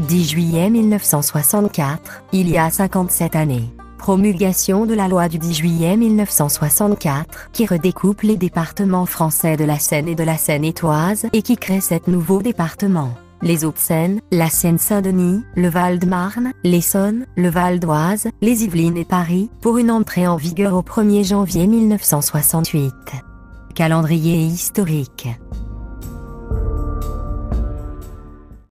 10 juillet 1964, il y a 57 années. Promulgation de la loi du 10 juillet 1964 qui redécoupe les départements français de la Seine et de la Seine-Étoise et qui crée sept nouveaux départements. Les Hauts-de-Seine, la Seine-Saint-Denis, le Val-de-Marne, l'Essonne, le Val d'Oise, les Yvelines et Paris, pour une entrée en vigueur au 1er janvier 1968. Calendrier historique